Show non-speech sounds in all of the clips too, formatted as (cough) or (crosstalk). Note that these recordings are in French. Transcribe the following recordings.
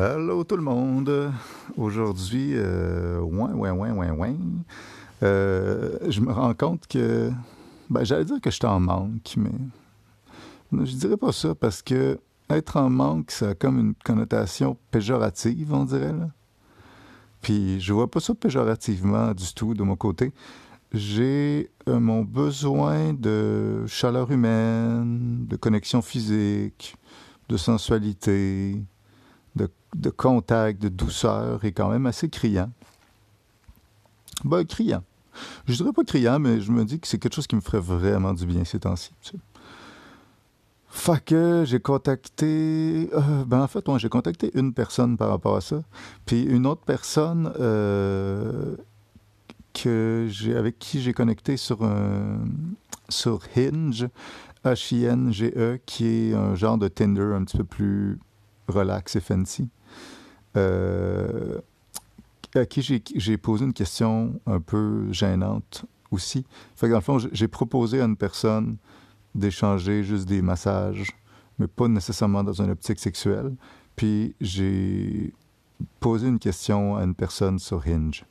Hello tout le monde. Aujourd'hui, euh, ouin, ouin, ouin, ouin, ouin. Euh, je me rends compte que, ben, j'allais dire que j'étais en manque, mais je dirais pas ça parce que être en manque, ça a comme une connotation péjorative, on dirait. Là. Puis je vois pas ça péjorativement du tout de mon côté. J'ai euh, mon besoin de chaleur humaine, de connexion physique, de sensualité, de, contact, de douceur est quand même assez criant. Ben, criant. Je dirais pas criant, mais je me dis que c'est quelque chose qui me ferait vraiment du bien ces temps-ci. Fait que j'ai contacté. euh, ben, en fait, moi, j'ai contacté une personne par rapport à ça. Puis une autre personne euh, avec qui j'ai connecté sur, un, sur Hinge, H-I-N-G-E, qui est un genre de Tinder un petit peu plus relax et fancy. Euh, à qui j'ai, posé une question un peu gênante aussi. Fait que dans le fond, j'ai- j'ai proposé à une personne d'échanger juste des massages, mais pas nécessairement dans une optique sexuelle. Puis j'ai posé une question à une personne sur Hinge.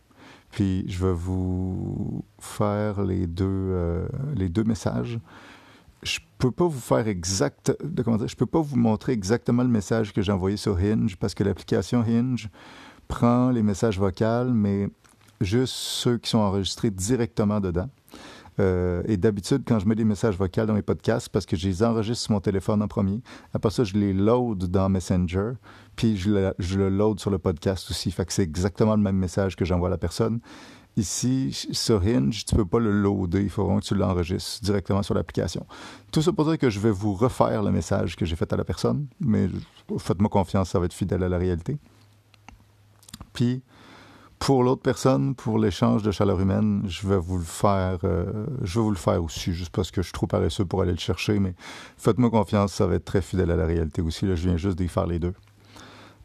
Puis je vais vous faire les deux, euh, les deux messages. Je peux pas vous faire je peux pas vous montrer exactement le message que j'ai envoyé sur Hinge parce que l'application Hinge prend les messages vocaux, mais juste ceux qui sont enregistrés directement dedans. Euh, et d'habitude, quand je mets des messages vocaux dans mes podcasts, parce que je les enregistre sur mon téléphone en premier, après ça, je les load dans Messenger, puis je le, je le load sur le podcast aussi. Fait que c'est exactement le même message que j'envoie à la personne. Ici, sur Hinge, tu peux pas le loader. Il faut vraiment que tu l'enregistres directement sur l'application. Tout ça pour dire que je vais vous refaire le message que j'ai fait à la personne, mais faites-moi confiance, ça va être fidèle à la réalité. Puis, pour l'autre personne, pour l'échange de chaleur humaine, je vais vous le faire, euh, je vais vous le faire aussi, juste parce que je suis trop paresseux pour aller le chercher, mais faites-moi confiance, ça va être très fidèle à la réalité aussi. Là, je viens juste d'y faire les deux.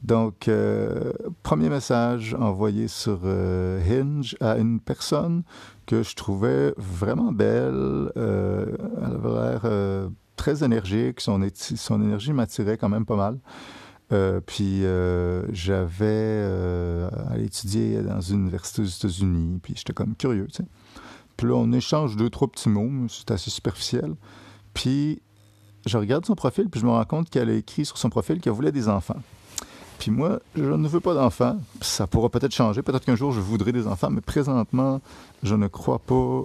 Donc, euh, premier message envoyé sur euh, Hinge à une personne que je trouvais vraiment belle. Euh, elle avait l'air très énergique. Son, énergie m'attirait quand même pas mal. Puis j'avais étudier dans une université aux États-Unis, puis j'étais comme curieux, tu sais. Puis là, on échange deux, trois petits mots, c'est assez superficiel. Puis je regarde son profil, puis je me rends compte qu'elle a écrit sur son profil qu'elle voulait des enfants. Puis moi, je ne veux pas d'enfants. Ça pourra peut-être changer. Peut-être qu'un jour, je voudrais des enfants, mais présentement, je ne crois pas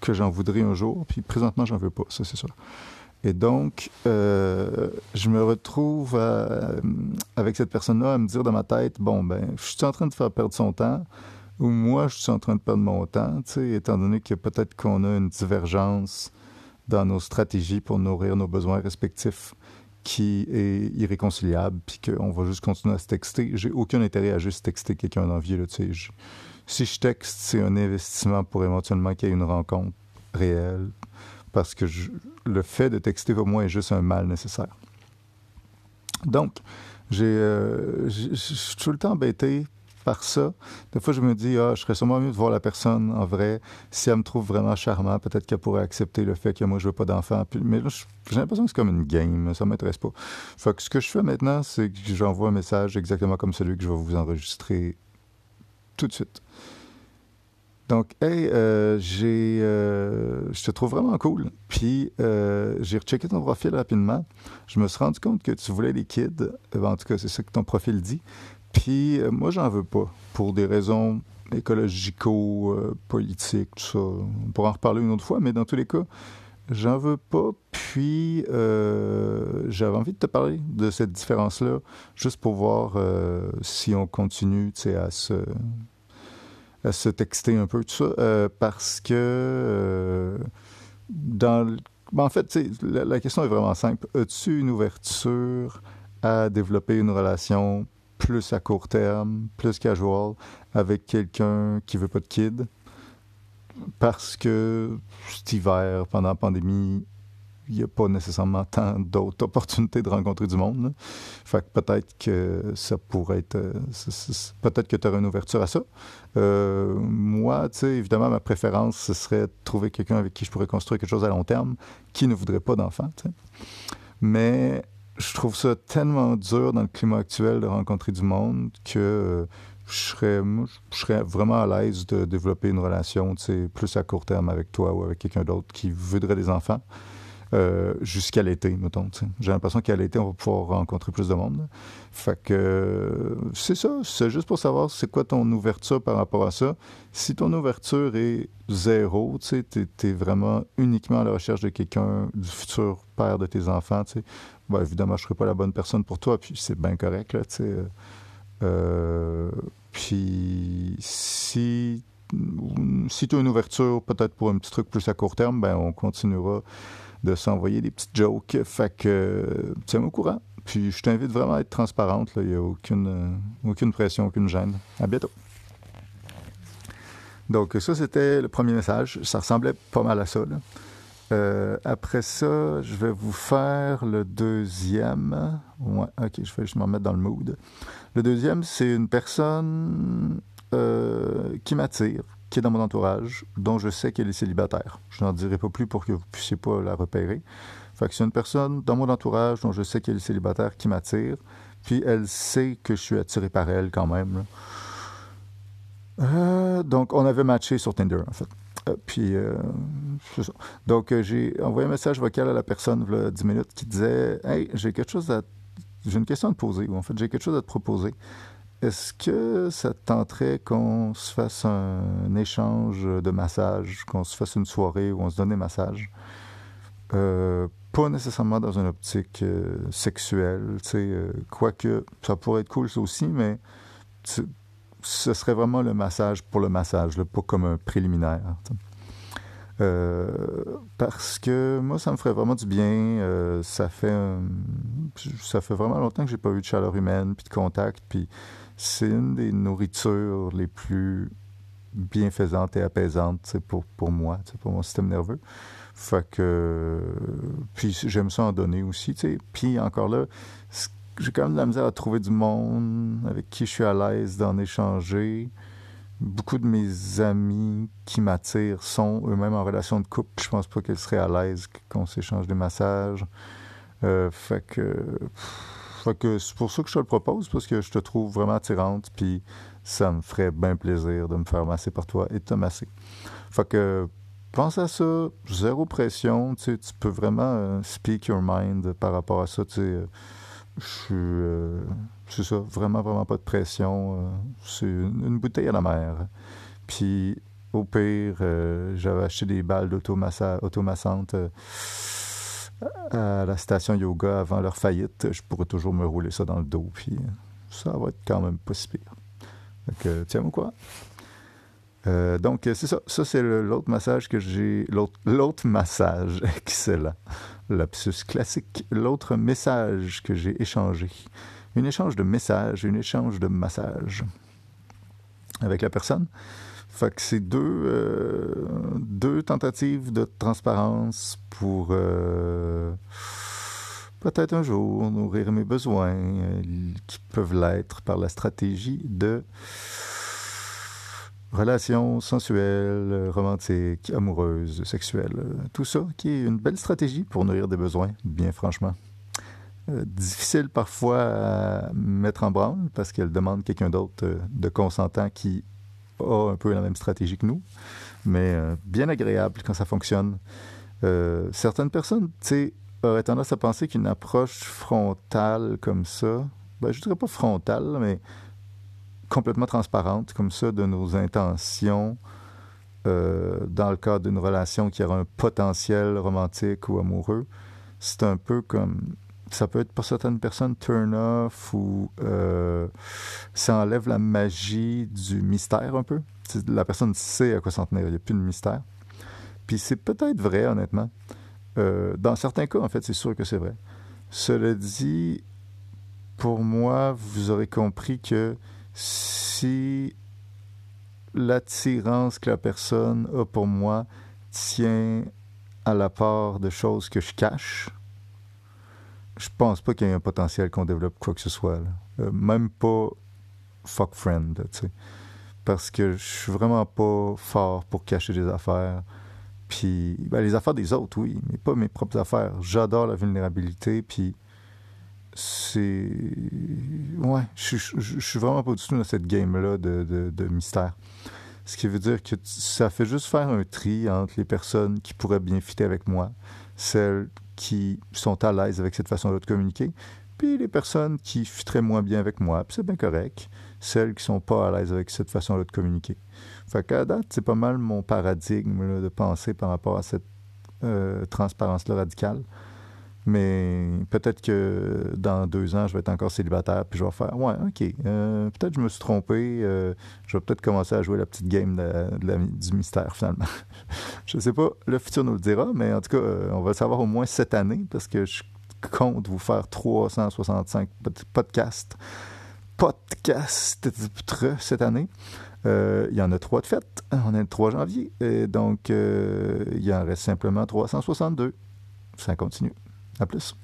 que j'en voudrais un jour. Puis présentement, j'en veux pas, ça c'est sûr. Et donc, euh, je me retrouve à- avec cette personne-là à me dire dans ma tête, bon, ben, je suis en train de faire perdre son temps, ou moi, je suis en train de perdre mon temps, étant donné que peut-être qu'on a une divergence dans nos stratégies pour nourrir nos besoins respectifs qui est irréconciliable, puis qu'on va juste continuer à se texter. J'ai aucun intérêt à juste texter quelqu'un d'envie, là. Je- si je texte, c'est un investissement pour éventuellement qu'il y ait une rencontre réelle, parce que le fait de texter pour moi est juste un mal nécessaire. Donc, j'ai, euh, suis tout le temps embêté par ça. Des fois, je me dis, ah, je serais sûrement mieux de voir la personne en vrai. Si elle me trouve vraiment charmant, peut-être qu'elle pourrait accepter le fait que moi, je veux pas d'enfant. Mais là, j'ai l'impression que c'est comme une game. Ça m'intéresse pas. Fait ce que je fais maintenant, c'est que j'envoie un message exactement comme celui que je vais vous enregistrer tout de suite. Donc, hey, euh, j'ai, euh, je te trouve vraiment cool. Puis, euh, j'ai rechecké ton profil rapidement. Je me suis rendu compte que tu voulais des kids. Euh, En tout cas, c'est ça que ton profil dit. Puis, euh, moi, j'en veux pas. Pour des raisons écologico-politiques, tout ça. On pourra en reparler une autre fois, mais dans tous les cas, j'en veux pas. Puis, euh, j'avais envie de te parler de cette différence-là, juste pour voir euh, si on continue, à se à se texter un peu, tout ça, euh, parce que euh, dans le- ben, en fait, la, la question est vraiment simple. As-tu une ouverture à développer une relation plus à court terme, plus casual, avec quelqu'un qui veut pas de kid? Parce que cet hiver, pendant la pandémie, il n'y a pas nécessairement tant d'autres (laughs) opportunités de rencontrer du monde. là. Fait que peut-être que ça pourrait être. euh, peut-être que tu aurais une ouverture à ça. Euh, moi, tu sais, évidemment, ma préférence, ce serait de trouver quelqu'un avec qui je pourrais construire quelque chose à long terme qui ne voudrait pas d'enfant. Mais je trouve ça tellement dur dans le climat actuel de rencontrer du monde que euh, je serais, je serais vraiment à l'aise de développer une relation plus à court terme avec toi ou avec quelqu'un d'autre qui voudrait des enfants. Euh, jusqu'à l'été, mettons. J'ai l'impression qu'à l'été, on va pouvoir rencontrer plus de monde. Fait que c'est ça. C'est juste pour savoir c'est quoi ton ouverture par rapport à ça. Si ton ouverture est zéro, tu es, vraiment uniquement à la recherche de quelqu'un, du futur père de tes enfants, ben, évidemment, je ne serai pas la bonne personne pour toi, puis c'est bien correct, là, euh, puis si si tu as une ouverture, peut-être pour un petit truc plus à court terme, ben on continuera de s'envoyer des petites jokes. Fait que, tiens-moi au courant. Puis je t'invite vraiment à être transparente. Il n'y a aucune, euh, aucune pression, aucune gêne. À bientôt. Donc, ça, c'était le premier message. Ça ressemblait pas mal à ça. Euh, après ça, je vais vous faire le deuxième. Ouais, ok, je vais juste m'en mettre dans le mood. Le deuxième, c'est une personne euh, qui m'attire, qui est dans mon entourage, dont je sais qu'elle est célibataire. Je n'en dirai pas plus pour que vous puissiez pas la repérer. Fait que c'est une personne dans mon entourage dont je sais qu'elle est célibataire qui m'attire, puis elle sait que je suis attiré par elle quand même. Euh, donc, on avait matché sur Tinder, en fait. Euh, puis, euh. Donc, j'ai envoyé un message vocal à la personne, il y a 10 minutes, qui disait Hey, j'ai quelque chose à. J'ai une question à te poser, ou en fait, j'ai quelque chose à te proposer. Est-ce que ça te tenterait qu'on se fasse un, échange de massage, qu'on se fasse une soirée où on se donne des massages? Euh, pas nécessairement dans une optique euh, sexuelle, tu sais, euh, quoique ça pourrait être cool ça aussi, mais ce serait vraiment le massage pour le massage, pas comme un préliminaire. parce que moi, ça me ferait vraiment du bien. ça fait ça fait vraiment longtemps que j'ai pas eu de chaleur humaine, puis de contact, puis c'est une des nourritures les plus bienfaisantes et apaisantes pour, pour moi, pour mon système nerveux. Fait que. Puis j'aime ça en donner aussi, Puis encore là, j'ai quand même de la misère à trouver du monde avec qui je suis à l'aise d'en échanger. Beaucoup de mes amis qui m'attirent sont eux-mêmes en relation de couple. Je pense pas qu'ils seraient à l'aise qu'on s'échange des massages. Euh, fait que c'est pour ça que je te le propose, parce que je te trouve vraiment attirante, puis ça me ferait bien plaisir de me faire masser par toi et de te masser. Fait que pense à ça, zéro pression, tu, tu peux vraiment euh, speak your mind par rapport à ça. Euh, je suis. Euh, c'est ça, vraiment, vraiment pas de pression. c'est une, bouteille à la mer. Puis, au pire, j'avais acheté des balles d'automassante à la station yoga avant leur faillite, je pourrais toujours me rouler ça dans le dos, puis ça va être quand même pas si pire. Donc, euh, tiens-moi quoi? Euh, donc, c'est ça. Ça, c'est l'autre massage que j'ai. L'autre massage. (laughs) Excellent. Lapsus classique. L'autre message que j'ai échangé. Un échange de messages, un échange de massage avec la personne. Fait que c'est deux, euh, deux tentatives de transparence pour euh, peut-être un jour nourrir mes besoins euh, qui peuvent l'être par la stratégie de relations sensuelles, romantiques, amoureuses, sexuelles. Tout ça qui est une belle stratégie pour nourrir des besoins, bien franchement. difficile parfois à mettre en branle parce qu'elle demande quelqu'un d'autre de consentant qui a un peu la même stratégie que nous, mais euh, bien agréable quand ça fonctionne. Euh, certaines personnes, tu sais, auraient tendance à penser qu'une approche frontale comme ça, ben, je dirais pas frontale, mais complètement transparente comme ça de nos intentions euh, dans le cadre d'une relation qui aura un potentiel romantique ou amoureux, c'est un peu comme ça peut être pour certaines personnes turn off ou euh, ça enlève la magie du mystère un peu. La personne sait à quoi s'en tenir, il n'y a plus de mystère. Puis c'est peut-être vrai, honnêtement. Euh, dans certains cas, en fait, c'est sûr que c'est vrai. Cela dit, pour moi, vous aurez compris que si l'attirance que la personne a pour moi tient à la part de choses que je cache, je pense pas qu'il y ait un potentiel qu'on développe quoi que ce soit. Euh, même pas fuck friend, tu sais. Parce que je suis vraiment pas fort pour cacher des affaires. Puis, ben, les affaires des autres, oui, mais pas mes propres affaires. J'adore la vulnérabilité, puis c'est. Ouais, je suis vraiment pas du tout dans cette game-là de, de, mystère. Ce qui veut dire que ça fait juste faire un tri entre les personnes qui pourraient bien fitter avec moi, celles qui sont à l'aise avec cette façon-là de communiquer, puis les personnes qui fitteraient moins bien avec moi, puis c'est bien correct, celles qui sont pas à l'aise avec cette façon-là de communiquer. Fait qu'à date, c'est pas mal mon paradigme de penser par rapport à cette euh, transparence-là radicale. Mais peut-être que dans deux ans, je vais être encore célibataire, puis je vais faire Ouais, OK, euh, peut-être que je me suis trompé, euh, je vais peut-être commencer à jouer la petite game du mystère, finalement. (laughs) je sais pas, le futur nous le dira, mais en tout cas, on va le savoir au moins cette année, parce que je compte vous faire 365 podcasts. Podcasts cette année. Euh, il y en a trois de fête. On est le 3 janvier. Donc, euh, il en reste simplement 362. Ça continue. À plus.